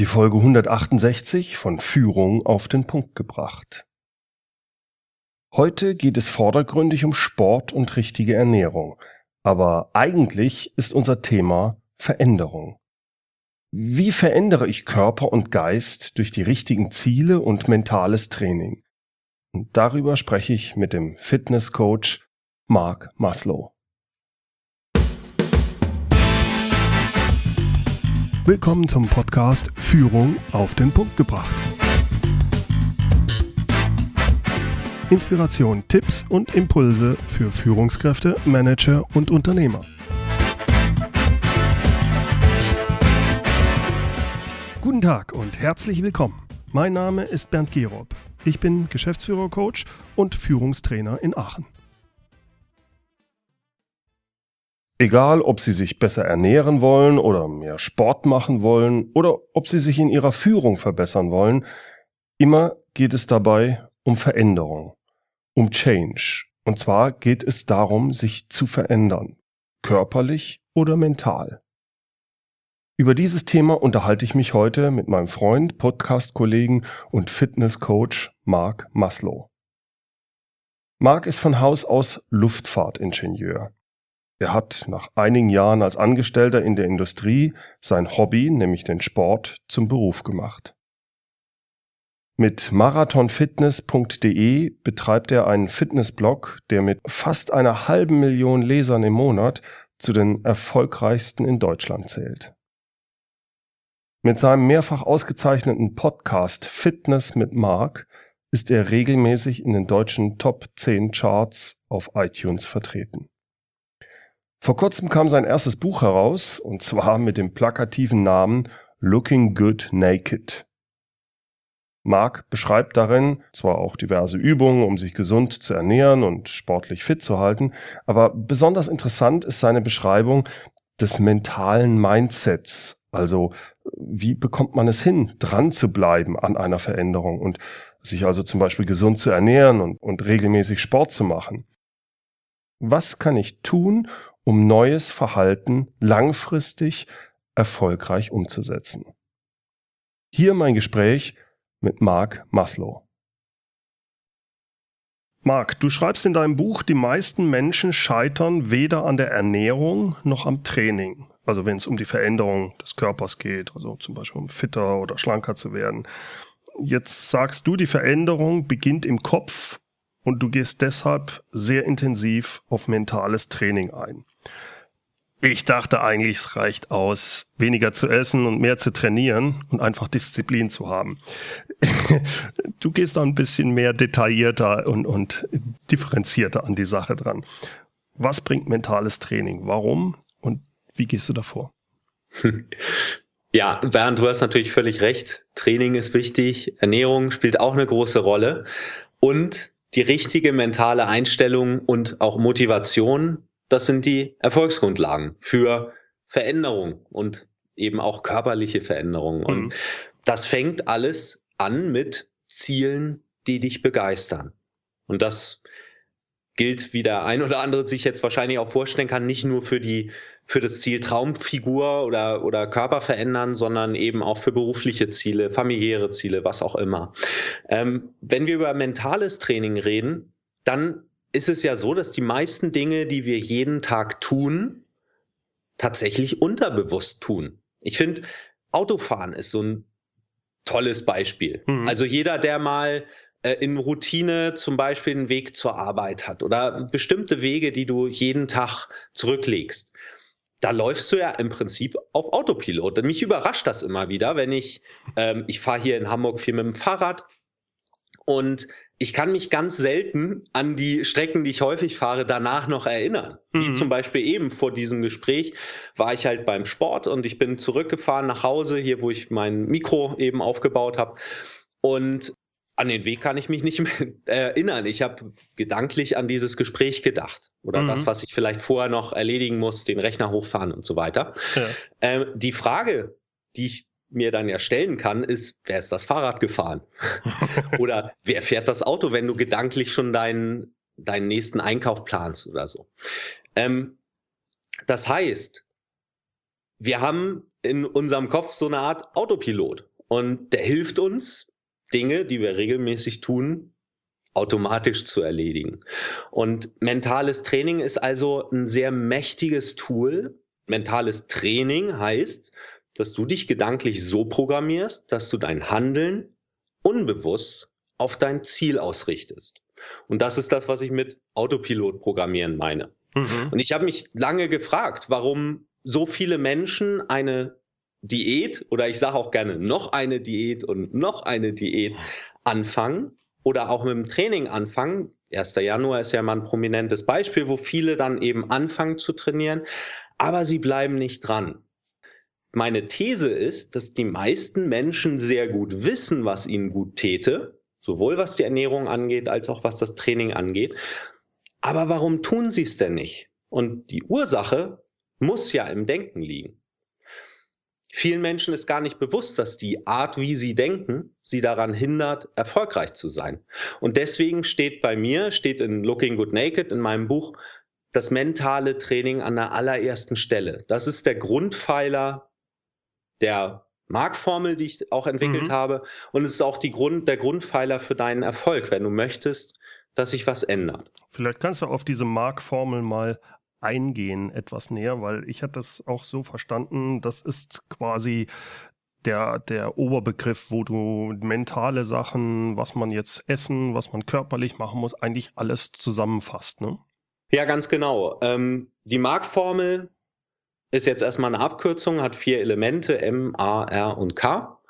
Die Folge 168 von Führung auf den Punkt gebracht. Heute geht es vordergründig um Sport und richtige Ernährung, aber eigentlich ist unser Thema Veränderung. Wie verändere ich Körper und Geist durch die richtigen Ziele und mentales Training? Und darüber spreche ich mit dem Fitnesscoach Mark Maslow. Willkommen zum Podcast Führung auf den Punkt gebracht. Inspiration, Tipps und Impulse für Führungskräfte, Manager und Unternehmer. Guten Tag und herzlich willkommen. Mein Name ist Bernd Gerob. Ich bin Geschäftsführer-Coach und Führungstrainer in Aachen. Egal, ob Sie sich besser ernähren wollen oder mehr Sport machen wollen oder ob Sie sich in Ihrer Führung verbessern wollen, immer geht es dabei um Veränderung, um Change. Und zwar geht es darum, sich zu verändern, körperlich oder mental. Über dieses Thema unterhalte ich mich heute mit meinem Freund, Podcast-Kollegen und Fitness-Coach Mark Maslow. Mark ist von Haus aus Luftfahrtingenieur. Er hat nach einigen Jahren als Angestellter in der Industrie sein Hobby, nämlich den Sport, zum Beruf gemacht. Mit marathonfitness.de betreibt er einen Fitnessblog, der mit fast einer halben Million Lesern im Monat zu den erfolgreichsten in Deutschland zählt. Mit seinem mehrfach ausgezeichneten Podcast Fitness mit Mark ist er regelmäßig in den deutschen Top 10 Charts auf iTunes vertreten. Vor kurzem kam sein erstes Buch heraus, und zwar mit dem plakativen Namen Looking Good Naked. Mark beschreibt darin zwar auch diverse Übungen, um sich gesund zu ernähren und sportlich fit zu halten, aber besonders interessant ist seine Beschreibung des mentalen Mindsets, also wie bekommt man es hin, dran zu bleiben an einer Veränderung und sich also zum Beispiel gesund zu ernähren und, und regelmäßig Sport zu machen. Was kann ich tun, um neues Verhalten langfristig erfolgreich umzusetzen. Hier mein Gespräch mit Mark Maslow. Mark, du schreibst in deinem Buch, die meisten Menschen scheitern weder an der Ernährung noch am Training. Also wenn es um die Veränderung des Körpers geht, also zum Beispiel um fitter oder schlanker zu werden. Jetzt sagst du, die Veränderung beginnt im Kopf und du gehst deshalb sehr intensiv auf mentales Training ein. Ich dachte eigentlich, es reicht aus, weniger zu essen und mehr zu trainieren und einfach Disziplin zu haben. du gehst da ein bisschen mehr detaillierter und, und differenzierter an die Sache dran. Was bringt mentales Training? Warum und wie gehst du davor? Ja, Bernd, du hast natürlich völlig recht. Training ist wichtig, Ernährung spielt auch eine große Rolle und die richtige mentale Einstellung und auch Motivation das sind die Erfolgsgrundlagen für Veränderung und eben auch körperliche Veränderung. Und mhm. das fängt alles an mit Zielen, die dich begeistern. Und das gilt, wie der ein oder andere sich jetzt wahrscheinlich auch vorstellen kann, nicht nur für die für das Ziel Traumfigur oder, oder Körper verändern, sondern eben auch für berufliche Ziele, familiäre Ziele, was auch immer. Ähm, wenn wir über mentales Training reden, dann ist es ja so, dass die meisten Dinge, die wir jeden Tag tun, tatsächlich unterbewusst tun. Ich finde, Autofahren ist so ein tolles Beispiel. Mhm. Also jeder, der mal äh, in Routine zum Beispiel einen Weg zur Arbeit hat oder bestimmte Wege, die du jeden Tag zurücklegst, da läufst du ja im Prinzip auf Autopilot. Und mich überrascht das immer wieder, wenn ich, ähm, ich fahre hier in Hamburg viel mit dem Fahrrad und ich kann mich ganz selten an die Strecken, die ich häufig fahre, danach noch erinnern. Mhm. Wie zum Beispiel eben vor diesem Gespräch war ich halt beim Sport und ich bin zurückgefahren nach Hause, hier wo ich mein Mikro eben aufgebaut habe. Und an den Weg kann ich mich nicht mehr erinnern. Ich habe gedanklich an dieses Gespräch gedacht oder mhm. das, was ich vielleicht vorher noch erledigen muss, den Rechner hochfahren und so weiter. Ja. Ähm, die Frage, die ich mir dann ja stellen kann, ist, wer ist das Fahrrad gefahren? oder wer fährt das Auto, wenn du gedanklich schon deinen, deinen nächsten Einkauf planst oder so. Ähm, das heißt, wir haben in unserem Kopf so eine Art Autopilot. und der hilft uns, Dinge, die wir regelmäßig tun, automatisch zu erledigen. Und mentales Training ist also ein sehr mächtiges Tool. Mentales Training heißt, dass du dich gedanklich so programmierst, dass du dein Handeln unbewusst auf dein Ziel ausrichtest. Und das ist das, was ich mit Autopilot programmieren meine. Mhm. Und ich habe mich lange gefragt, warum so viele Menschen eine Diät oder ich sage auch gerne noch eine Diät und noch eine Diät anfangen oder auch mit dem Training anfangen. 1. Januar ist ja mal ein prominentes Beispiel, wo viele dann eben anfangen zu trainieren, aber sie bleiben nicht dran. Meine These ist, dass die meisten Menschen sehr gut wissen, was ihnen gut täte, sowohl was die Ernährung angeht, als auch was das Training angeht. Aber warum tun sie es denn nicht? Und die Ursache muss ja im Denken liegen. Vielen Menschen ist gar nicht bewusst, dass die Art, wie sie denken, sie daran hindert, erfolgreich zu sein. Und deswegen steht bei mir, steht in Looking Good Naked in meinem Buch, das mentale Training an der allerersten Stelle. Das ist der Grundpfeiler der Markformel, die ich auch entwickelt mhm. habe. Und es ist auch die Grund, der Grundpfeiler für deinen Erfolg, wenn du möchtest, dass sich was ändert. Vielleicht kannst du auf diese Markformel mal eingehen, etwas näher, weil ich hatte das auch so verstanden, das ist quasi der, der Oberbegriff, wo du mentale Sachen, was man jetzt essen, was man körperlich machen muss, eigentlich alles zusammenfasst, ne? Ja, ganz genau. Ähm, die Markformel ist jetzt erstmal eine Abkürzung, hat vier Elemente, M, A, R und K.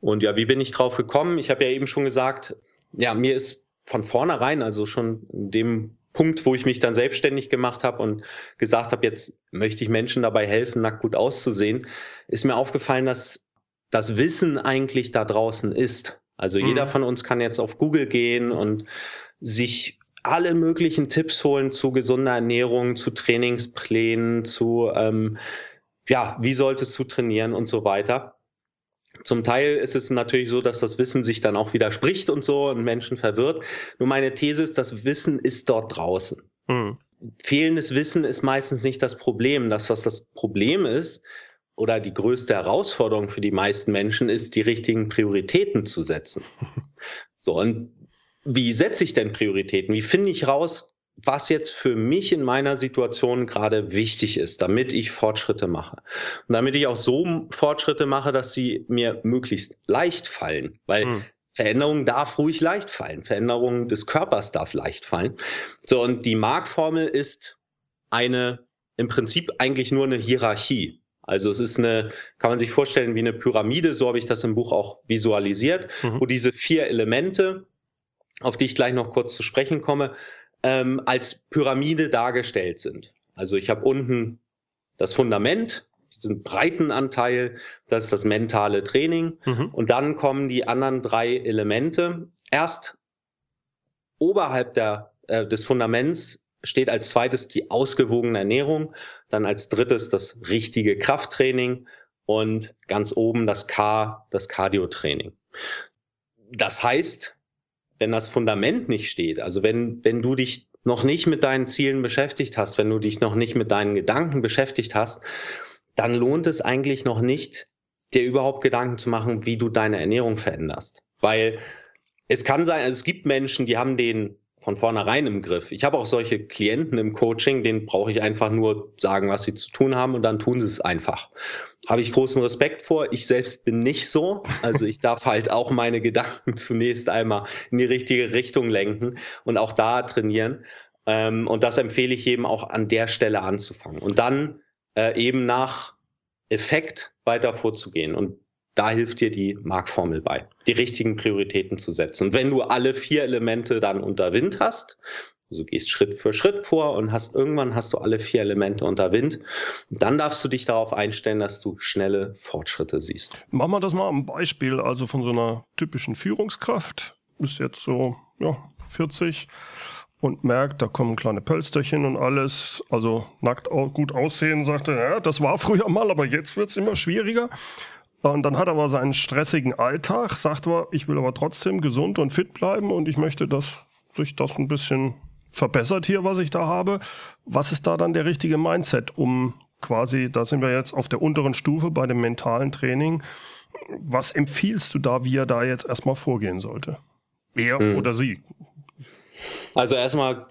Und ja, wie bin ich drauf gekommen? Ich habe ja eben schon gesagt, ja, mir ist von vornherein, also schon in dem Punkt, wo ich mich dann selbstständig gemacht habe und gesagt habe, jetzt möchte ich Menschen dabei helfen, nackt gut auszusehen, ist mir aufgefallen, dass das Wissen eigentlich da draußen ist. Also mhm. jeder von uns kann jetzt auf Google gehen und sich alle möglichen Tipps holen zu gesunder Ernährung, zu Trainingsplänen, zu ähm, ja, wie solltest du trainieren und so weiter. Zum Teil ist es natürlich so, dass das Wissen sich dann auch widerspricht und so und Menschen verwirrt. Nur meine These ist, das Wissen ist dort draußen. Mhm. Fehlendes Wissen ist meistens nicht das Problem. Das, was das Problem ist, oder die größte Herausforderung für die meisten Menschen ist, die richtigen Prioritäten zu setzen. So, und wie setze ich denn Prioritäten? Wie finde ich raus, was jetzt für mich in meiner Situation gerade wichtig ist, damit ich Fortschritte mache. Und damit ich auch so Fortschritte mache, dass sie mir möglichst leicht fallen. Weil hm. Veränderung darf ruhig leicht fallen. Veränderung des Körpers darf leicht fallen. So, und die Markformel ist eine, im Prinzip eigentlich nur eine Hierarchie. Also es ist eine, kann man sich vorstellen, wie eine Pyramide, so habe ich das im Buch auch visualisiert, mhm. wo diese vier Elemente, auf die ich gleich noch kurz zu sprechen komme, ähm, als Pyramide dargestellt sind. Also ich habe unten das Fundament, diesen breiten Anteil, das ist das mentale Training. Mhm. Und dann kommen die anderen drei Elemente. Erst oberhalb der, äh, des Fundaments steht als zweites die ausgewogene Ernährung, dann als drittes das richtige Krafttraining und ganz oben das K, das Cardio-Training. Das heißt, wenn das Fundament nicht steht, also wenn, wenn du dich noch nicht mit deinen Zielen beschäftigt hast, wenn du dich noch nicht mit deinen Gedanken beschäftigt hast, dann lohnt es eigentlich noch nicht, dir überhaupt Gedanken zu machen, wie du deine Ernährung veränderst. Weil es kann sein, also es gibt Menschen, die haben den von vornherein im Griff. Ich habe auch solche Klienten im Coaching, denen brauche ich einfach nur sagen, was sie zu tun haben und dann tun sie es einfach. Habe ich großen Respekt vor. Ich selbst bin nicht so. Also ich darf halt auch meine Gedanken zunächst einmal in die richtige Richtung lenken und auch da trainieren. Ähm, und das empfehle ich jedem auch an der Stelle anzufangen und dann äh, eben nach Effekt weiter vorzugehen. Und da hilft dir die Markformel bei, die richtigen Prioritäten zu setzen. Und wenn du alle vier Elemente dann unter Wind hast, also gehst Schritt für Schritt vor und hast irgendwann hast du alle vier Elemente unter Wind, dann darfst du dich darauf einstellen, dass du schnelle Fortschritte siehst. Machen wir das mal am Beispiel also von so einer typischen Führungskraft. Ist jetzt so ja, 40 und merkt, da kommen kleine Pölsterchen und alles, also nackt gut aussehen, sagte, ja, das war früher mal, aber jetzt wird es immer schwieriger. Und dann hat er aber seinen stressigen Alltag, sagt aber, ich will aber trotzdem gesund und fit bleiben und ich möchte, dass sich das ein bisschen verbessert hier, was ich da habe. Was ist da dann der richtige Mindset, um quasi, da sind wir jetzt auf der unteren Stufe bei dem mentalen Training, Was empfiehlst du da, wie er da jetzt erstmal vorgehen sollte? Er hm. oder sie? Also erstmal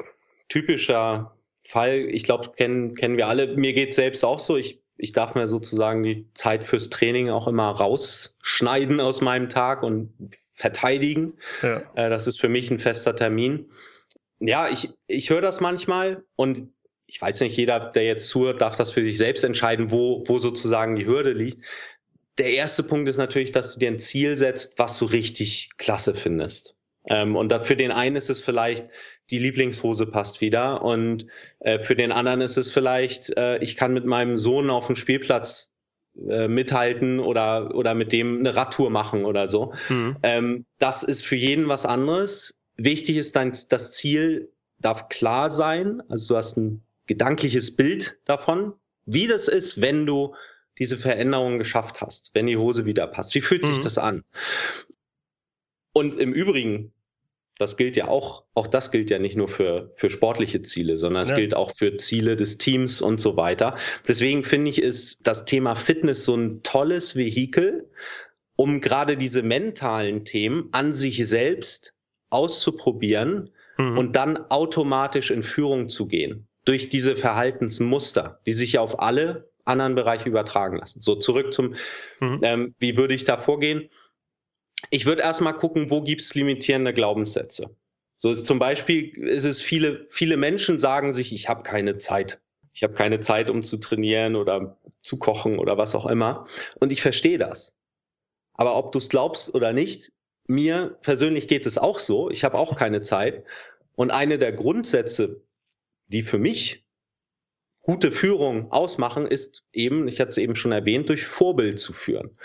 typischer Fall, ich glaube, kennen, kennen wir alle. Mir geht selbst auch so. Ich, ich darf mir sozusagen die Zeit fürs Training auch immer rausschneiden aus meinem Tag und verteidigen. Ja. Äh, das ist für mich ein fester Termin. Ja, ich, ich höre das manchmal und ich weiß nicht, jeder, der jetzt zuhört, darf das für sich selbst entscheiden, wo, wo sozusagen die Hürde liegt. Der erste Punkt ist natürlich, dass du dir ein Ziel setzt, was du richtig klasse findest. Ähm, und da, für den einen ist es vielleicht, die Lieblingshose passt wieder. Und äh, für den anderen ist es vielleicht, äh, ich kann mit meinem Sohn auf dem Spielplatz äh, mithalten oder, oder mit dem eine Radtour machen oder so. Mhm. Ähm, das ist für jeden was anderes. Wichtig ist dann, das Ziel darf klar sein. Also du hast ein gedankliches Bild davon, wie das ist, wenn du diese Veränderung geschafft hast, wenn die Hose wieder passt. Wie fühlt sich mhm. das an? Und im Übrigen, das gilt ja auch, auch das gilt ja nicht nur für, für sportliche Ziele, sondern es ja. gilt auch für Ziele des Teams und so weiter. Deswegen finde ich, ist das Thema Fitness so ein tolles Vehikel, um gerade diese mentalen Themen an sich selbst auszuprobieren mhm. und dann automatisch in Führung zu gehen. Durch diese Verhaltensmuster, die sich ja auf alle anderen Bereiche übertragen lassen. So zurück zum, mhm. ähm, wie würde ich da vorgehen? ich würde erstmal gucken, wo gibt es limitierende Glaubenssätze. So zum Beispiel ist es viele, viele Menschen sagen sich, ich habe keine Zeit. Ich habe keine Zeit, um zu trainieren oder zu kochen oder was auch immer. Und ich verstehe das. Aber ob du es glaubst oder nicht, mir persönlich geht es auch so. Ich habe auch keine Zeit. Und eine der Grundsätze, die für mich gute Führung ausmachen, ist eben, ich hatte es eben schon erwähnt, durch Vorbild zu führen.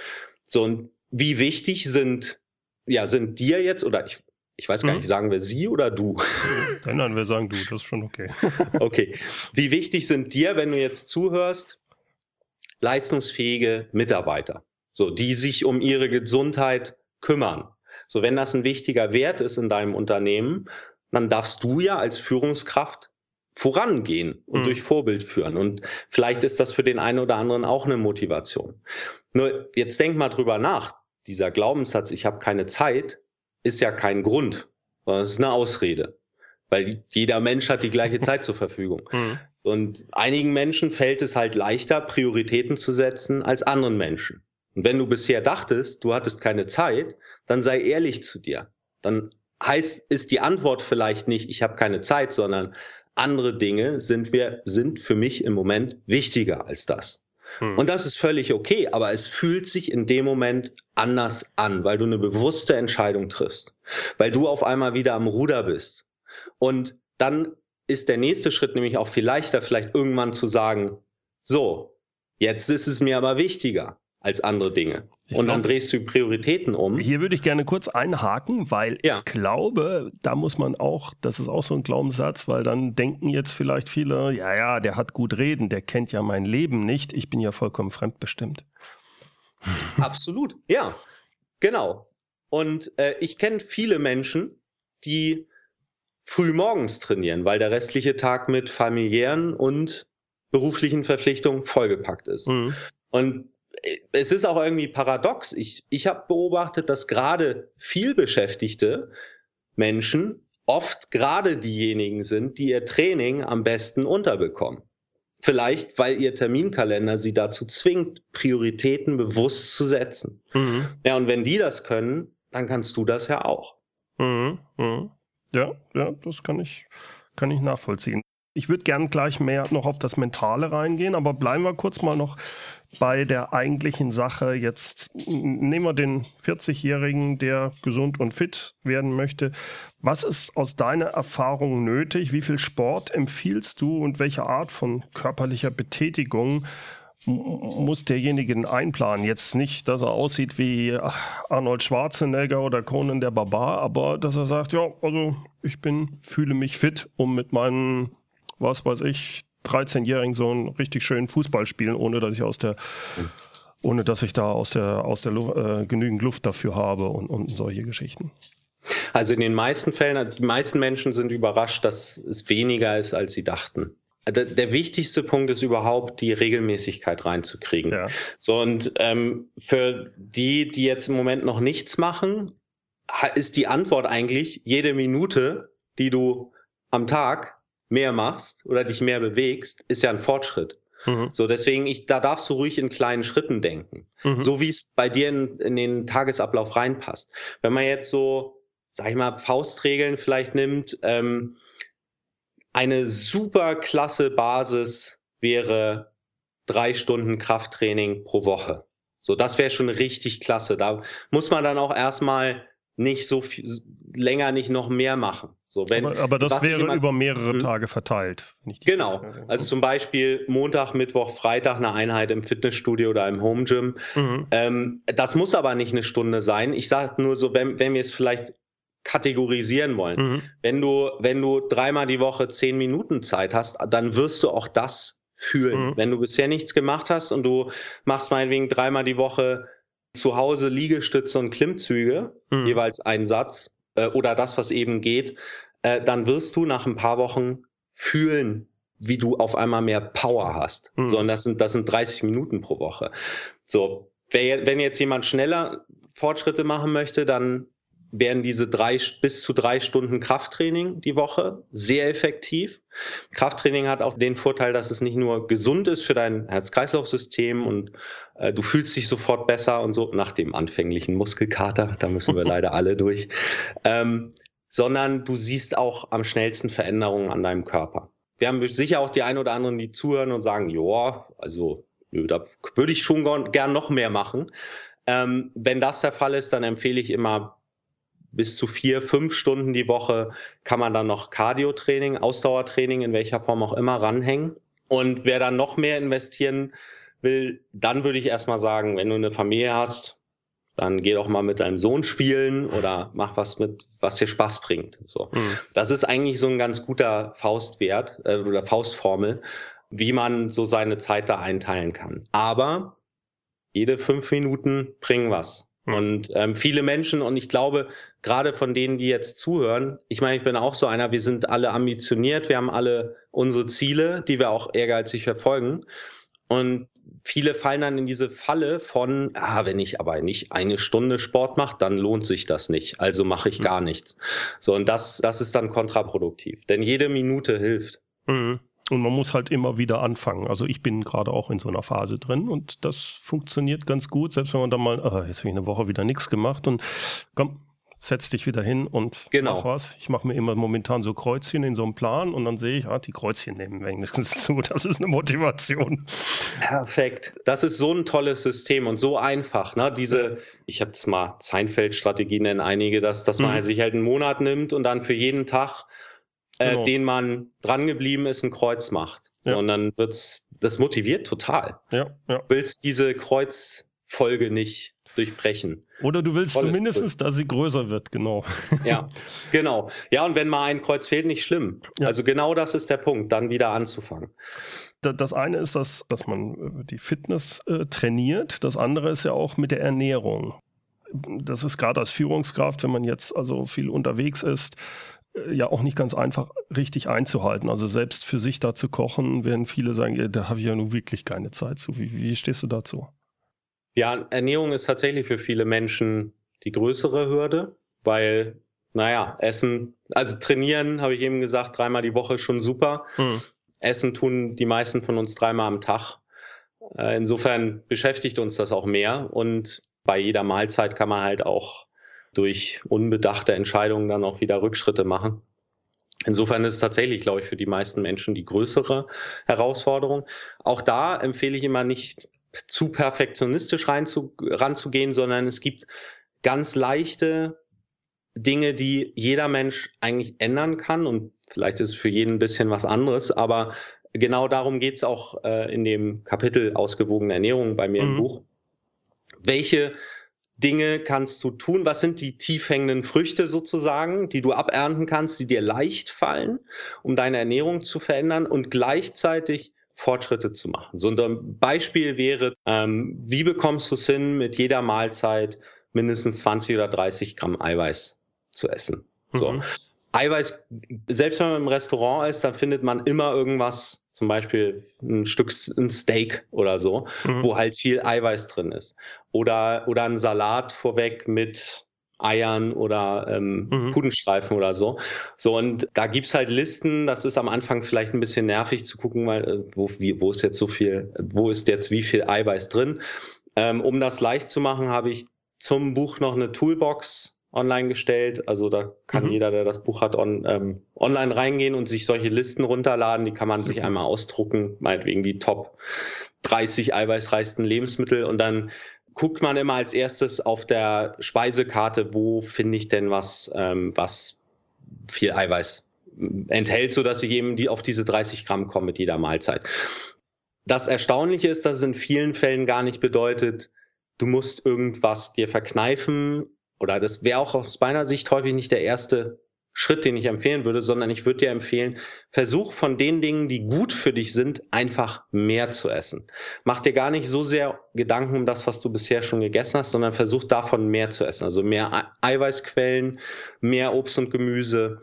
So, und wie wichtig sind, ja, sind dir jetzt, oder ich, ich weiß gar mhm. nicht, sagen wir sie oder du? Nein, nein, wir sagen du, das ist schon okay. okay. Wie wichtig sind dir, wenn du jetzt zuhörst, leistungsfähige Mitarbeiter, so, die sich um ihre Gesundheit kümmern? So, wenn das ein wichtiger Wert ist in deinem Unternehmen, dann darfst du ja als Führungskraft vorangehen und mhm. durch Vorbild führen. Und vielleicht ist das für den einen oder anderen auch eine Motivation. Nur jetzt denk mal drüber nach dieser Glaubenssatz, ich habe keine Zeit, ist ja kein Grund, sondern es ist eine Ausrede. Weil jeder Mensch hat die gleiche Zeit zur Verfügung. Mhm. Und einigen Menschen fällt es halt leichter, Prioritäten zu setzen als anderen Menschen. Und wenn du bisher dachtest, du hattest keine Zeit, dann sei ehrlich zu dir. Dann heißt, ist die Antwort vielleicht nicht, ich habe keine Zeit, sondern andere Dinge sind wir, sind für mich im Moment wichtiger als das. Hm. Und das ist völlig okay, aber es fühlt sich in dem Moment anders an, weil du eine bewusste Entscheidung triffst, weil du auf einmal wieder am Ruder bist. Und dann ist der nächste Schritt nämlich auch viel leichter, vielleicht irgendwann zu sagen, so, jetzt ist es mir aber wichtiger als andere Dinge. Ich und glaub, dann drehst du Prioritäten um. Hier würde ich gerne kurz einhaken, weil ja. ich glaube, da muss man auch, das ist auch so ein Glaubenssatz, weil dann denken jetzt vielleicht viele, ja, ja, der hat gut reden, der kennt ja mein Leben nicht, ich bin ja vollkommen fremdbestimmt. Absolut, ja, genau. Und äh, ich kenne viele Menschen, die früh morgens trainieren, weil der restliche Tag mit familiären und beruflichen Verpflichtungen vollgepackt ist. Mhm. Und es ist auch irgendwie paradox. Ich, ich habe beobachtet, dass gerade vielbeschäftigte Menschen oft gerade diejenigen sind, die ihr Training am besten unterbekommen. Vielleicht, weil ihr Terminkalender sie dazu zwingt, Prioritäten bewusst zu setzen. Mhm. Ja, und wenn die das können, dann kannst du das ja auch. Mhm. Mhm. Ja, ja, das kann ich, kann ich nachvollziehen. Ich würde gern gleich mehr noch auf das Mentale reingehen, aber bleiben wir kurz mal noch bei der eigentlichen Sache. Jetzt nehmen wir den 40-Jährigen, der gesund und fit werden möchte. Was ist aus deiner Erfahrung nötig? Wie viel Sport empfiehlst du und welche Art von körperlicher Betätigung muss derjenige einplanen? Jetzt nicht, dass er aussieht wie Arnold Schwarzenegger oder Conan der Barbar, aber dass er sagt, ja, also ich bin, fühle mich fit, um mit meinen was weiß ich, 13-jährigen Sohn richtig schön Fußball spielen, ohne dass ich aus der ohne dass ich da aus der aus der äh, genügend Luft dafür habe und, und solche Geschichten. Also in den meisten Fällen, also die meisten Menschen sind überrascht, dass es weniger ist, als sie dachten. der, der, wichtigste Punkt ist überhaupt, die Regelmäßigkeit reinzukriegen. Ja. So, und ähm, für die, die jetzt im Moment noch nichts machen, ist die Antwort eigentlich, jede Minute, die du am Tag mehr machst oder dich mehr bewegst, ist ja ein Fortschritt. Mhm. So, deswegen, ich, da darfst du ruhig in kleinen Schritten denken. Mhm. So wie es bei dir in, in den Tagesablauf reinpasst. Wenn man jetzt so, sag ich mal, Faustregeln vielleicht nimmt, ähm, eine super klasse Basis wäre drei Stunden Krafttraining pro Woche. So, das wäre schon richtig klasse. Da muss man dann auch erstmal nicht so viel, länger nicht noch mehr machen. So, wenn, aber, aber das wäre jemand, über mehrere hm? Tage verteilt. genau. Also zum Beispiel Montag, Mittwoch, Freitag eine Einheit im Fitnessstudio oder im Home Gym. Mhm. Ähm, das muss aber nicht eine Stunde sein. Ich sage nur so, wenn, wenn wir es vielleicht kategorisieren wollen. Mhm. Wenn du, wenn du dreimal die Woche zehn Minuten Zeit hast, dann wirst du auch das fühlen. Mhm. Wenn du bisher nichts gemacht hast und du machst meinetwegen dreimal die Woche zu Hause Liegestütze und Klimmzüge, mhm. jeweils einen Satz, äh, oder das, was eben geht, äh, dann wirst du nach ein paar Wochen fühlen, wie du auf einmal mehr Power hast. Mhm. So, und das sind, das sind 30 Minuten pro Woche. So, wenn jetzt jemand schneller Fortschritte machen möchte, dann wären diese drei bis zu drei Stunden Krafttraining die Woche sehr effektiv. Krafttraining hat auch den Vorteil, dass es nicht nur gesund ist für dein Herz-Kreislauf-System und äh, du fühlst dich sofort besser und so nach dem anfänglichen Muskelkater, da müssen wir leider alle durch, ähm, sondern du siehst auch am schnellsten Veränderungen an deinem Körper. Wir haben sicher auch die ein oder anderen, die zuhören und sagen, ja, also da würde ich schon gern noch mehr machen. Ähm, wenn das der Fall ist, dann empfehle ich immer bis zu vier, fünf Stunden die Woche kann man dann noch Cardio-Training, Ausdauertraining, in welcher Form auch immer, ranhängen. Und wer dann noch mehr investieren will, dann würde ich erstmal sagen, wenn du eine Familie hast, dann geh doch mal mit deinem Sohn spielen oder mach was mit, was dir Spaß bringt. So. Mhm. Das ist eigentlich so ein ganz guter Faustwert äh, oder Faustformel, wie man so seine Zeit da einteilen kann. Aber jede fünf Minuten bringen was. Und ähm, viele Menschen, und ich glaube, gerade von denen, die jetzt zuhören, ich meine, ich bin auch so einer, wir sind alle ambitioniert, wir haben alle unsere Ziele, die wir auch ehrgeizig verfolgen. Und viele fallen dann in diese Falle von, ah, wenn ich aber nicht eine Stunde Sport mache, dann lohnt sich das nicht. Also mache ich mhm. gar nichts. So, und das, das ist dann kontraproduktiv. Denn jede Minute hilft. Mhm. Und man muss halt immer wieder anfangen. Also ich bin gerade auch in so einer Phase drin und das funktioniert ganz gut, selbst wenn man dann mal, ah, jetzt habe ich eine Woche wieder nichts gemacht und komm, setz dich wieder hin und genau. mach was. Ich mache mir immer momentan so Kreuzchen in so einem Plan und dann sehe ich, ah, die Kreuzchen nehmen wenigstens zu. Das ist eine Motivation. Perfekt. Das ist so ein tolles System und so einfach. Ne? Diese, ich habe es mal Seinfeld-Strategie nennen einige, dass, dass man mhm. sich halt einen Monat nimmt und dann für jeden Tag äh, genau. den man drangeblieben ist, ein Kreuz macht. Ja. und dann wird's, das motiviert total. Ja, ja. Du willst diese Kreuzfolge nicht durchbrechen. Oder du willst Volles zumindest, dass sie größer wird, genau. Ja, genau. Ja, und wenn mal ein Kreuz fehlt, nicht schlimm. Ja. Also genau das ist der Punkt, dann wieder anzufangen. Das eine ist, dass, dass man äh, die Fitness äh, trainiert. Das andere ist ja auch mit der Ernährung. Das ist gerade als Führungskraft, wenn man jetzt also viel unterwegs ist, äh, ja auch nicht ganz einfach richtig einzuhalten. Also selbst für sich da zu kochen, werden viele sagen, ja, da habe ich ja nun wirklich keine Zeit zu. Wie, wie stehst du dazu? Ja, Ernährung ist tatsächlich für viele Menschen die größere Hürde, weil, naja, Essen, also trainieren, habe ich eben gesagt, dreimal die Woche schon super. Mhm. Essen tun die meisten von uns dreimal am Tag. Äh, insofern beschäftigt uns das auch mehr und bei jeder Mahlzeit kann man halt auch durch unbedachte Entscheidungen dann auch wieder Rückschritte machen. Insofern ist es tatsächlich, glaube ich, für die meisten Menschen die größere Herausforderung. Auch da empfehle ich immer nicht zu perfektionistisch reinzu, ranzugehen, sondern es gibt ganz leichte Dinge, die jeder Mensch eigentlich ändern kann und vielleicht ist es für jeden ein bisschen was anderes, aber genau darum geht es auch äh, in dem Kapitel ausgewogene Ernährung bei mir mhm. im Buch. Welche Dinge kannst du tun? Was sind die tief hängenden Früchte sozusagen, die du abernten kannst, die dir leicht fallen, um deine Ernährung zu verändern und gleichzeitig Fortschritte zu machen? So ein Beispiel wäre, ähm, wie bekommst du es hin, mit jeder Mahlzeit mindestens 20 oder 30 Gramm Eiweiß zu essen? So. Mhm. Eiweiß, selbst wenn man im Restaurant ist, dann findet man immer irgendwas, zum Beispiel ein Stück ein Steak oder so, mhm. wo halt viel Eiweiß drin ist. Oder, oder ein Salat vorweg mit Eiern oder ähm, mhm. Pudenstreifen oder so. So, und da gibt's halt Listen, das ist am Anfang vielleicht ein bisschen nervig zu gucken, weil äh, wo, wie, wo ist jetzt so viel, wo ist jetzt wie viel Eiweiß drin. Ähm, um das leicht zu machen, habe ich zum Buch noch eine Toolbox online gestellt. Also da kann mhm. jeder, der das Buch hat, on, ähm, online reingehen und sich solche Listen runterladen. Die kann man sich einmal ausdrucken, meinetwegen die Top 30 eiweißreichsten Lebensmittel und dann guckt man immer als erstes auf der Speisekarte, wo finde ich denn was, ähm, was viel Eiweiß enthält, so dass ich eben die auf diese 30 Gramm komme mit jeder Mahlzeit. Das Erstaunliche ist, dass es in vielen Fällen gar nicht bedeutet, du musst irgendwas dir verkneifen oder das wäre auch aus meiner Sicht häufig nicht der erste Schritt, den ich empfehlen würde, sondern ich würde dir empfehlen, versuch von den Dingen, die gut für dich sind, einfach mehr zu essen. Mach dir gar nicht so sehr Gedanken um das, was du bisher schon gegessen hast, sondern versuch davon mehr zu essen. Also mehr Eiweißquellen, mehr Obst und Gemüse,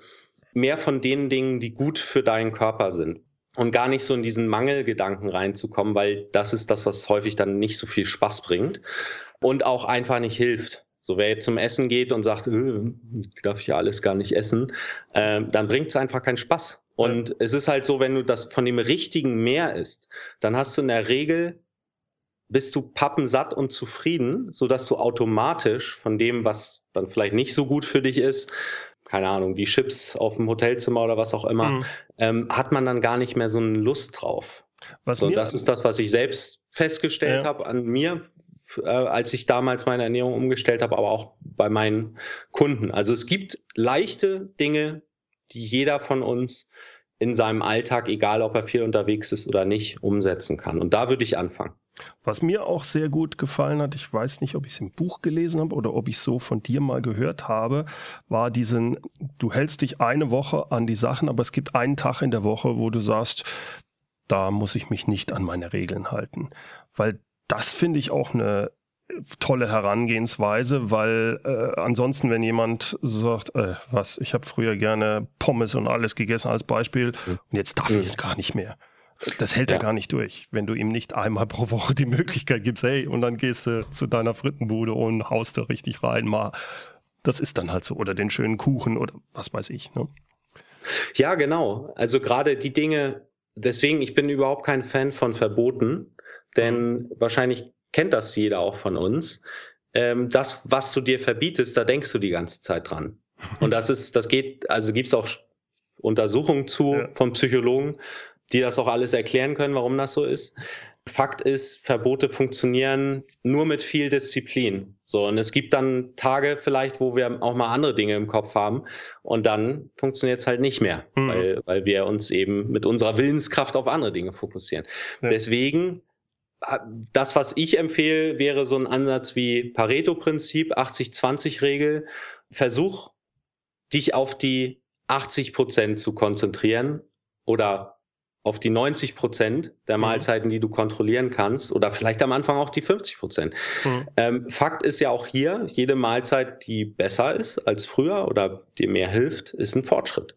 mehr von den Dingen, die gut für deinen Körper sind. Und gar nicht so in diesen Mangelgedanken reinzukommen, weil das ist das, was häufig dann nicht so viel Spaß bringt und auch einfach nicht hilft. So, wer jetzt zum Essen geht und sagt, äh, darf ich ja alles gar nicht essen, äh, dann bringt es einfach keinen Spaß. Und ja. es ist halt so, wenn du das von dem richtigen mehr isst, dann hast du in der Regel bist du pappensatt und zufrieden, so dass du automatisch von dem, was dann vielleicht nicht so gut für dich ist, keine Ahnung, die Chips auf dem Hotelzimmer oder was auch immer, mhm. ähm, hat man dann gar nicht mehr so eine Lust drauf. Was so, das ist das, was ich selbst festgestellt ja. habe an mir, äh, als ich damals meine Ernährung umgestellt habe, aber auch bei meinen Kunden. Also es gibt leichte Dinge, die jeder von uns in seinem Alltag, egal ob er viel unterwegs ist oder nicht, umsetzen kann. Und da würde ich anfangen. Was mir auch sehr gut gefallen hat, ich weiß nicht, ob ich es im Buch gelesen habe oder ob ich so von dir mal gehört habe, war diesen, du hältst dich eine Woche an die Sachen, aber es gibt einen Tag in der Woche, wo du sagst, da muss ich mich nicht an meine Regeln halten. Weil das finde ich auch eine tolle Herangehensweise, weil äh, ansonsten, wenn jemand sagt, äh, was, ich habe früher gerne Pommes und alles gegessen als Beispiel mhm. und jetzt darf ich es gar nicht mehr. Das hält ja. er gar nicht durch, wenn du ihm nicht einmal pro Woche die Möglichkeit gibst, hey, und dann gehst du zu deiner Frittenbude und haust da richtig rein, mal. Das ist dann halt so. Oder den schönen Kuchen oder was weiß ich. Ne? Ja, genau. Also gerade die Dinge, deswegen, ich bin überhaupt kein Fan von Verboten, denn wahrscheinlich kennt das jeder auch von uns. Ähm, das, was du dir verbietest, da denkst du die ganze Zeit dran. Und das ist, das geht, also gibt es auch Untersuchungen zu ja. von Psychologen, die das auch alles erklären können, warum das so ist. Fakt ist, Verbote funktionieren nur mit viel Disziplin. So, und es gibt dann Tage vielleicht, wo wir auch mal andere Dinge im Kopf haben und dann funktioniert es halt nicht mehr, mhm. weil, weil wir uns eben mit unserer Willenskraft auf andere Dinge fokussieren. Ja. Deswegen das, was ich empfehle, wäre so ein Ansatz wie Pareto-Prinzip, 80-20-Regel. Versuch, dich auf die 80 Prozent zu konzentrieren oder auf die 90 Prozent der mhm. Mahlzeiten, die du kontrollieren kannst oder vielleicht am Anfang auch die 50 Prozent. Mhm. Ähm, Fakt ist ja auch hier, jede Mahlzeit, die besser ist als früher oder dir mehr hilft, ist ein Fortschritt.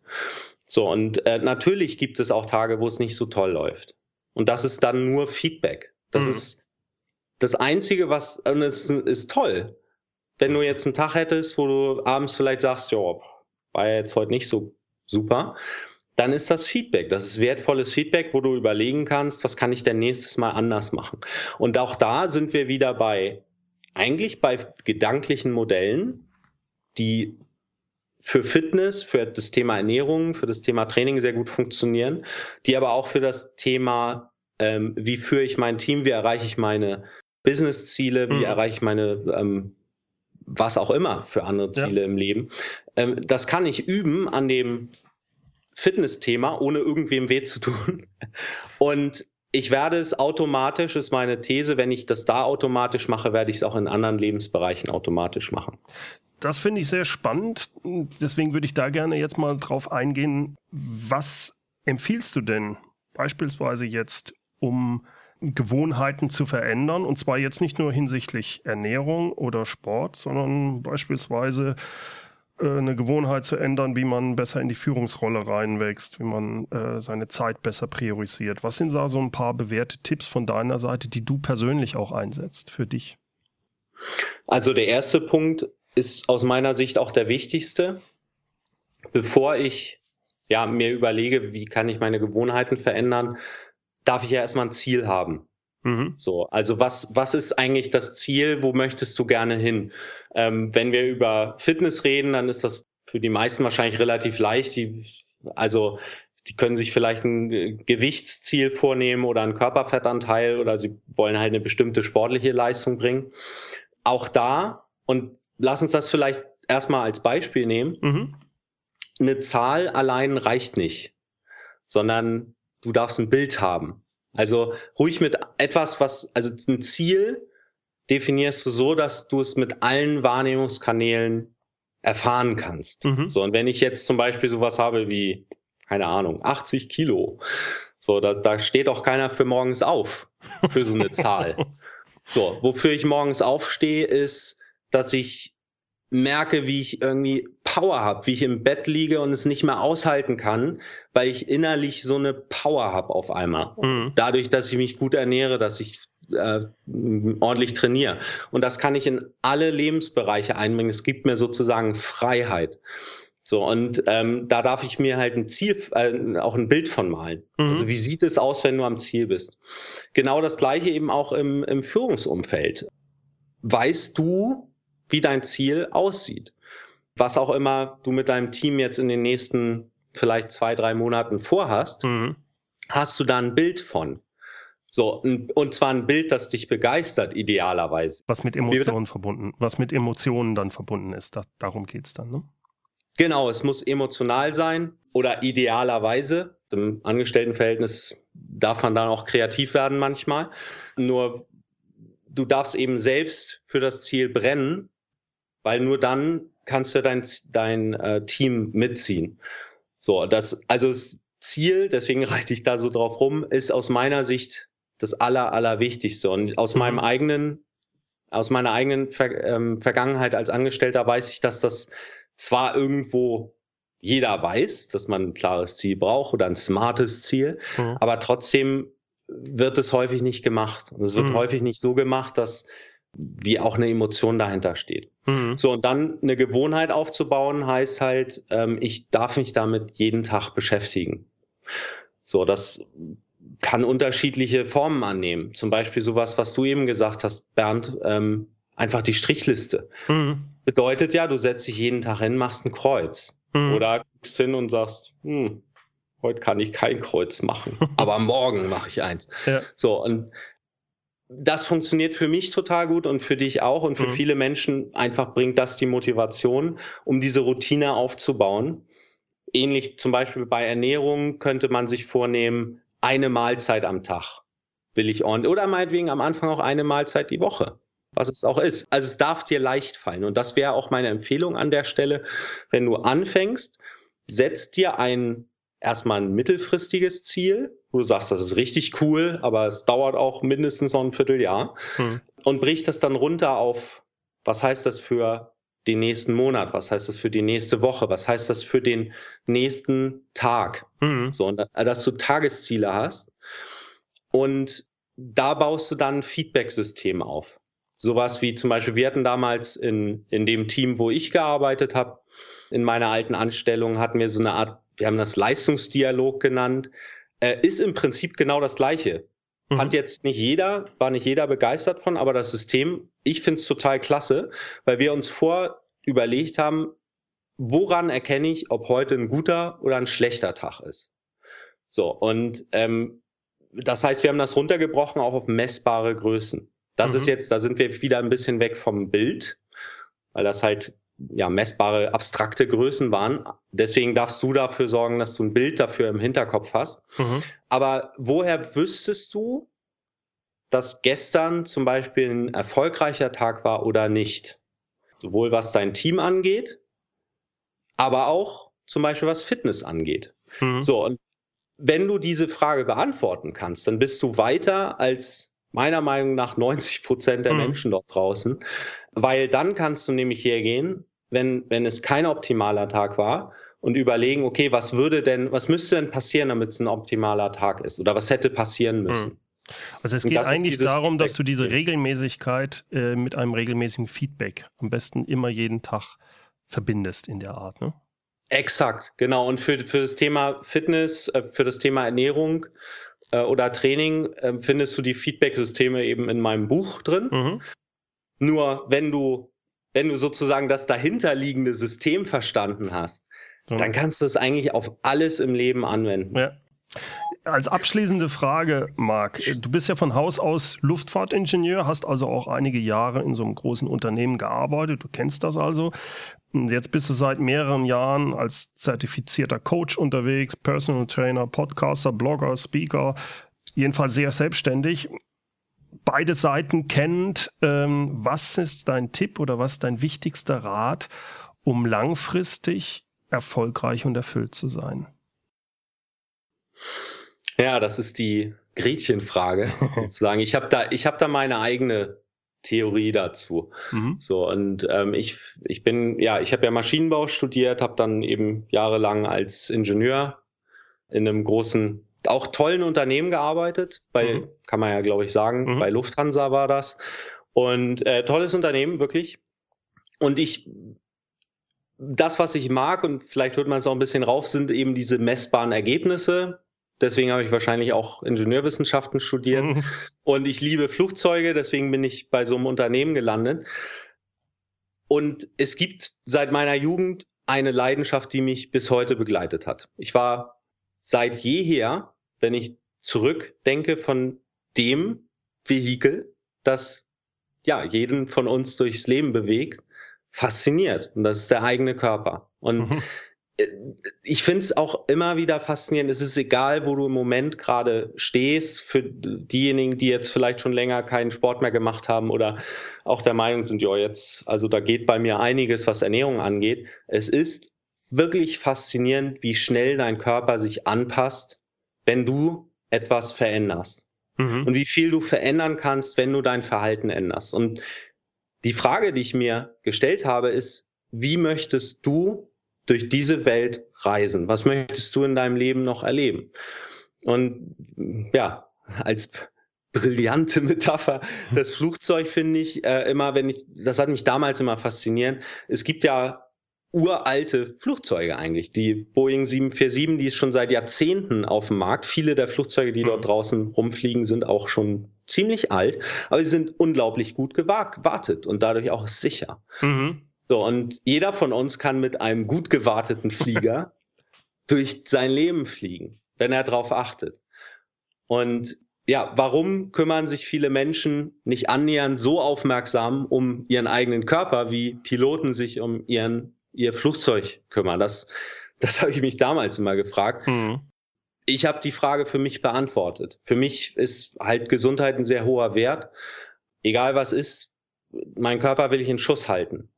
So, und äh, natürlich gibt es auch Tage, wo es nicht so toll läuft. Und das ist dann nur Feedback. Das mhm. ist das Einzige, was, und es ist toll. Wenn du jetzt einen Tag hättest, wo du abends vielleicht sagst, ja, war ja jetzt heute nicht so super, dann ist das Feedback. Das ist wertvolles Feedback, wo du überlegen kannst, was kann ich denn nächstes Mal anders machen. Und auch da sind wir wieder bei, eigentlich bei gedanklichen Modellen, die für Fitness, für das Thema Ernährung, für das Thema Training sehr gut funktionieren, die aber auch für das Thema ähm, wie führe ich mein Team, wie erreiche ich meine Business-Ziele, wie mhm. erreiche ich meine ähm, was auch immer für andere Ziele ja. im Leben. Ähm, das kann ich üben an dem Fitness-Thema, ohne irgendwem weh zu tun. Und ich werde es automatisch, ist meine These, wenn ich das da automatisch mache, werde ich es auch in anderen Lebensbereichen automatisch machen. Das finde ich sehr spannend. Deswegen würde ich da gerne jetzt mal drauf eingehen. Was empfiehlst du denn beispielsweise jetzt um Gewohnheiten zu verändern. Und zwar jetzt nicht nur hinsichtlich Ernährung oder Sport, sondern beispielsweise äh, eine Gewohnheit zu ändern, wie man besser in die Führungsrolle reinwächst, wie man äh, seine Zeit besser priorisiert. Was sind da so ein paar bewährte Tipps von deiner Seite, die du persönlich auch einsetzt für dich? Also der erste Punkt ist aus meiner Sicht auch der wichtigste. Bevor ich ja, mir überlege, wie kann ich meine Gewohnheiten verändern, darf ich ja erstmal ein Ziel haben. Mhm. So, also was, was ist eigentlich das Ziel? Wo möchtest du gerne hin? Ähm, wenn wir über Fitness reden, dann ist das für die meisten wahrscheinlich relativ leicht. Die, also die können sich vielleicht ein Gewichtsziel vornehmen oder einen Körperfettanteil oder sie wollen halt eine bestimmte sportliche Leistung bringen. Auch da, und lass uns das vielleicht erstmal als Beispiel nehmen, mhm. eine Zahl allein reicht nicht, sondern du darfst ein Bild haben. Also ruhig mit etwas, was, also ein Ziel definierst du so, dass du es mit allen Wahrnehmungskanälen erfahren kannst. Mhm. So, und wenn ich jetzt zum Beispiel sowas habe wie, keine Ahnung, 80 Kilo, so, da, da steht auch keiner für morgens auf, für so eine Zahl. So, wofür ich morgens aufstehe, ist, dass ich merke, wie ich irgendwie Power habe, wie ich im Bett liege und es nicht mehr aushalten kann, weil ich innerlich so eine Power habe auf einmal. Mhm. Dadurch, dass ich mich gut ernähre, dass ich äh, ordentlich trainiere. Und das kann ich in alle Lebensbereiche einbringen. Es gibt mir sozusagen Freiheit. So, und ähm, da darf ich mir halt ein Ziel, äh, auch ein Bild von malen. Mhm. Also wie sieht es aus, wenn du am Ziel bist? Genau das gleiche eben auch im, im Führungsumfeld. Weißt du, wie dein Ziel aussieht. Was auch immer du mit deinem Team jetzt in den nächsten vielleicht zwei, drei Monaten vorhast, mhm. hast du da ein Bild von. So, und zwar ein Bild, das dich begeistert, idealerweise. Was mit Emotionen verbunden, was mit Emotionen dann verbunden ist, da, darum geht's dann, ne? Genau, es muss emotional sein oder idealerweise. Im Angestelltenverhältnis darf man dann auch kreativ werden manchmal. Nur du darfst eben selbst für das Ziel brennen weil nur dann kannst du dein, dein äh, Team mitziehen. So, das, also das Ziel, deswegen reite ich da so drauf rum, ist aus meiner Sicht das aller, allerwichtigste. Und aus mhm. meinem eigenen, aus meiner eigenen Ver ähm, Vergangenheit als Angestellter weiß ich, dass das zwar irgendwo jeder weiß, dass man ein klares Ziel braucht oder ein smartes Ziel, mhm. aber trotzdem wird es häufig nicht gemacht. Und es wird mhm. häufig nicht so gemacht, dass wie auch eine Emotion dahinter steht. Mhm. So, und dann eine Gewohnheit aufzubauen, heißt halt, ähm, ich darf mich damit jeden Tag beschäftigen. So, das kann unterschiedliche Formen annehmen. Zum Beispiel sowas, was du eben gesagt hast, Bernd, ähm, einfach die Strichliste. Mhm. Bedeutet ja, du setzt dich jeden Tag hin, machst ein Kreuz. Mhm. Oder guckst hin und sagst, hm, heute kann ich kein Kreuz machen, aber morgen mache ich eins. Ja. So, und das funktioniert für mich total gut und für dich auch und für mhm. viele Menschen einfach bringt das die Motivation, um diese Routine aufzubauen. Ähnlich zum Beispiel bei Ernährung könnte man sich vornehmen, eine Mahlzeit am Tag will ich ordentlich oder meinetwegen am Anfang auch eine Mahlzeit die Woche, was es auch ist. Also es darf dir leicht fallen und das wäre auch meine Empfehlung an der Stelle, wenn du anfängst, setz dir ein erstmal ein mittelfristiges Ziel, wo du sagst, das ist richtig cool, aber es dauert auch mindestens noch ein Vierteljahr hm. und bricht das dann runter auf, was heißt das für den nächsten Monat, was heißt das für die nächste Woche, was heißt das für den nächsten Tag, hm. so, und dass du Tagesziele hast und da baust du dann Feedback-System auf. Sowas wie zum Beispiel, wir hatten damals in, in dem Team, wo ich gearbeitet habe, in meiner alten Anstellung hatten wir so eine Art wir haben das Leistungsdialog genannt, äh, ist im Prinzip genau das Gleiche. Mhm. Fand jetzt nicht jeder, war nicht jeder begeistert von, aber das System, ich finde es total klasse, weil wir uns vor überlegt haben, woran erkenne ich, ob heute ein guter oder ein schlechter Tag ist. So, und ähm, das heißt, wir haben das runtergebrochen auch auf messbare Größen. Das mhm. ist jetzt, da sind wir wieder ein bisschen weg vom Bild, weil das halt ja, messbare, abstrakte Größen waren. Deswegen darfst du dafür sorgen, dass du ein Bild dafür im Hinterkopf hast. Mhm. Aber woher wüsstest du, dass gestern zum Beispiel ein erfolgreicher Tag war oder nicht? Sowohl was dein Team angeht, aber auch zum Beispiel was Fitness angeht. Mhm. So, und wenn du diese Frage beantworten kannst, dann bist du weiter als meiner Meinung nach 90 Prozent der mhm. Menschen dort draußen, weil dann kannst du nämlich hergehen wenn, wenn es kein optimaler Tag war und überlegen, okay, was würde denn, was müsste denn passieren, damit es ein optimaler Tag ist? Oder was hätte passieren müssen? Hm. Also es geht eigentlich darum, dass du diese Regelmäßigkeit äh, mit einem regelmäßigen Feedback am besten immer jeden Tag verbindest in der Art, ne? Exakt, genau. Und für, für das Thema Fitness, äh, für das Thema Ernährung äh, oder Training äh, findest du die Feedback-Systeme eben in meinem Buch drin. Mhm. Nur wenn du, wenn du sozusagen das dahinterliegende System verstanden hast, mhm. dann kannst du es eigentlich auf alles im Leben anwenden. Ja. Als abschließende Frage, Marc, du bist ja von Haus aus Luftfahrtingenieur, hast also auch einige Jahre in so einem großen Unternehmen gearbeitet, du kennst das also. Jetzt bist du seit mehreren Jahren als zertifizierter Coach unterwegs, Personal Trainer, Podcaster, Blogger, Speaker, jedenfalls sehr selbstständig. Beide Seiten kennend, ähm, was ist dein Tipp oder was ist dein wichtigster Rat, um langfristig erfolgreich und erfüllt zu sein? Ja, das ist die Gretchenfrage sozusagen. Ich habe da, ich habe da meine eigene Theorie dazu. Mhm. So und ähm, ich ich bin ja ich habe ja Maschinenbau studiert, habe dann eben jahrelang als Ingenieur in einem großen auch tollen Unternehmen gearbeitet, bei mhm. kann man ja glaube ich sagen, mhm. bei Lufthansa war das und äh, tolles Unternehmen wirklich. Und ich das was ich mag und vielleicht hört man es auch ein bisschen rauf, sind eben diese messbaren Ergebnisse, Deswegen habe ich wahrscheinlich auch Ingenieurwissenschaften studiert. Mhm. Und ich liebe Flugzeuge, deswegen bin ich bei so einem Unternehmen gelandet. Und es gibt seit meiner Jugend eine Leidenschaft, die mich bis heute begleitet hat. Ich war seit jeher, wenn ich zurückdenke, von dem Vehikel, das ja jeden von uns durchs Leben bewegt, fasziniert. Und das ist der eigene Körper. Und mhm ich finde es auch immer wieder faszinierend. Es ist egal, wo du im Moment gerade stehst, für diejenigen, die jetzt vielleicht schon länger keinen Sport mehr gemacht haben oder auch der Meinung sind, ja, jetzt, also da geht bei mir einiges, was Ernährung angeht. Es ist wirklich faszinierend, wie schnell dein Körper sich anpasst, wenn du etwas veränderst. Mhm. Und wie viel du verändern kannst, wenn du dein Verhalten änderst. Und die Frage, die ich mir gestellt habe, ist, wie möchtest du durch diese Welt reisen? Was möchtest du in deinem Leben noch erleben? Und ja, als brillante Metapher. Das Flugzeug finde ich äh, immer, wenn ich, das hat mich damals immer fasziniert. Es gibt ja uralte Flugzeuge eigentlich. Die Boeing 747, die ist schon seit Jahrzehnten auf dem Markt. Viele der Flugzeuge, die dort mhm. draußen rumfliegen, sind auch schon ziemlich alt, aber sie sind unglaublich gut gewartet und dadurch auch sicher. Mhm. So, und jeder von uns kann mit einem gut gewarteten Flieger durch sein Leben fliegen, wenn er darauf achtet. Und ja, warum kümmern sich viele Menschen nicht annähernd so aufmerksam um ihren eigenen Körper, wie Piloten sich um ihren, ihr Flugzeug kümmern? Das, das habe ich mich damals immer gefragt. Mhm. Ich habe die Frage für mich beantwortet. Für mich ist halt Gesundheit ein sehr hoher Wert. Egal was ist, mein Körper will ich in Schuss halten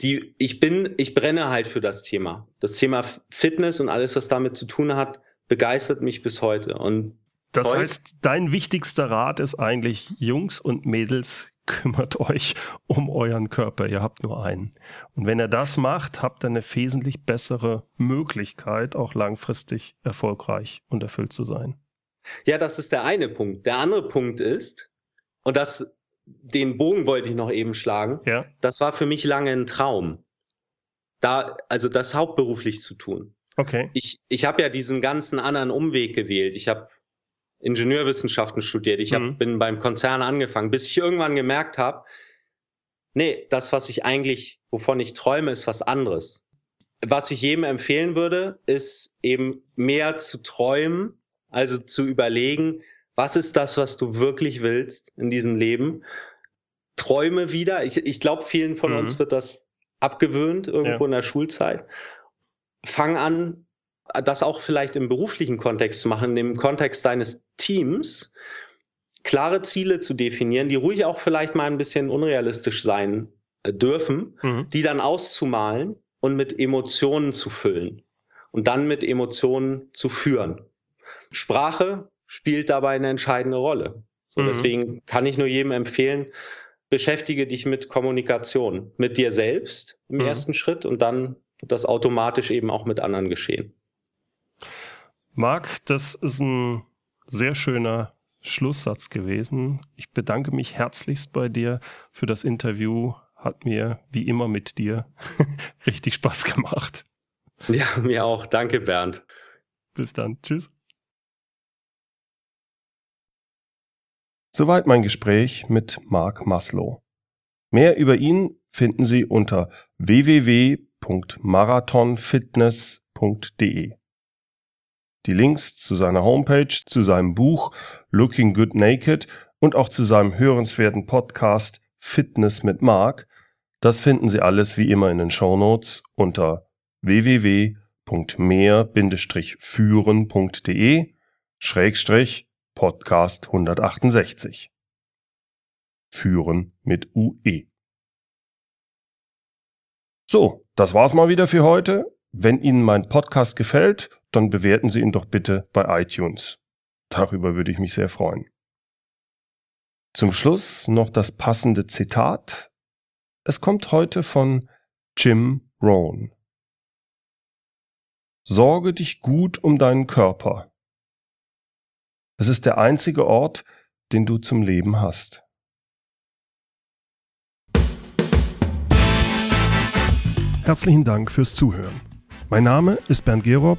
die, ich bin, ich brenne halt für das Thema. Das Thema Fitness und alles, was damit zu tun hat, begeistert mich bis heute. Und das heute, heißt, dein wichtigster Rat ist eigentlich, Jungs und Mädels, kümmert euch um euren Körper. Ihr habt nur einen. Und wenn ihr das macht, habt ihr eine wesentlich bessere Möglichkeit, auch langfristig erfolgreich und erfüllt zu sein. Ja, das ist der eine Punkt. Der andere Punkt ist, und das den Bogen wollte ich noch eben schlagen. Ja. Das war für mich lange ein Traum. Da, also das hauptberuflich zu tun. Okay. Ich, ich habe ja diesen ganzen anderen Umweg gewählt. Ich habe Ingenieurwissenschaften studiert. Ich hab, mhm. bin beim Konzern angefangen, bis ich irgendwann gemerkt habe, nee, das, was ich eigentlich, wovon ich träume, ist was anderes. Was ich jedem empfehlen würde, ist eben mehr zu träumen, also zu überlegen, was ist das, was du wirklich willst in diesem Leben? Träume wieder. Ich, ich glaube, vielen von mhm. uns wird das abgewöhnt irgendwo ja. in der Schulzeit. Fang an, das auch vielleicht im beruflichen Kontext zu machen, im Kontext deines Teams, klare Ziele zu definieren, die ruhig auch vielleicht mal ein bisschen unrealistisch sein äh, dürfen, mhm. die dann auszumalen und mit Emotionen zu füllen und dann mit Emotionen zu führen. Sprache spielt dabei eine entscheidende Rolle. So, mhm. deswegen kann ich nur jedem empfehlen, beschäftige dich mit Kommunikation, mit dir selbst im mhm. ersten Schritt und dann wird das automatisch eben auch mit anderen geschehen. Marc, das ist ein sehr schöner Schlusssatz gewesen. Ich bedanke mich herzlichst bei dir für das Interview. Hat mir wie immer mit dir richtig Spaß gemacht. Ja, mir auch. Danke, Bernd. Bis dann. Tschüss. Soweit mein Gespräch mit Marc Maslow. Mehr über ihn finden Sie unter www.marathonfitness.de. Die Links zu seiner Homepage, zu seinem Buch Looking Good Naked und auch zu seinem hörenswerten Podcast Fitness mit Marc, das finden Sie alles wie immer in den Show Notes unter www.mehr-führen.de Schrägstrich Podcast 168. Führen mit UE. So, das war's mal wieder für heute. Wenn Ihnen mein Podcast gefällt, dann bewerten Sie ihn doch bitte bei iTunes. Darüber würde ich mich sehr freuen. Zum Schluss noch das passende Zitat. Es kommt heute von Jim Rohn. Sorge dich gut um deinen Körper. Es ist der einzige Ort, den du zum Leben hast. Herzlichen Dank fürs Zuhören. Mein Name ist Bernd Gerob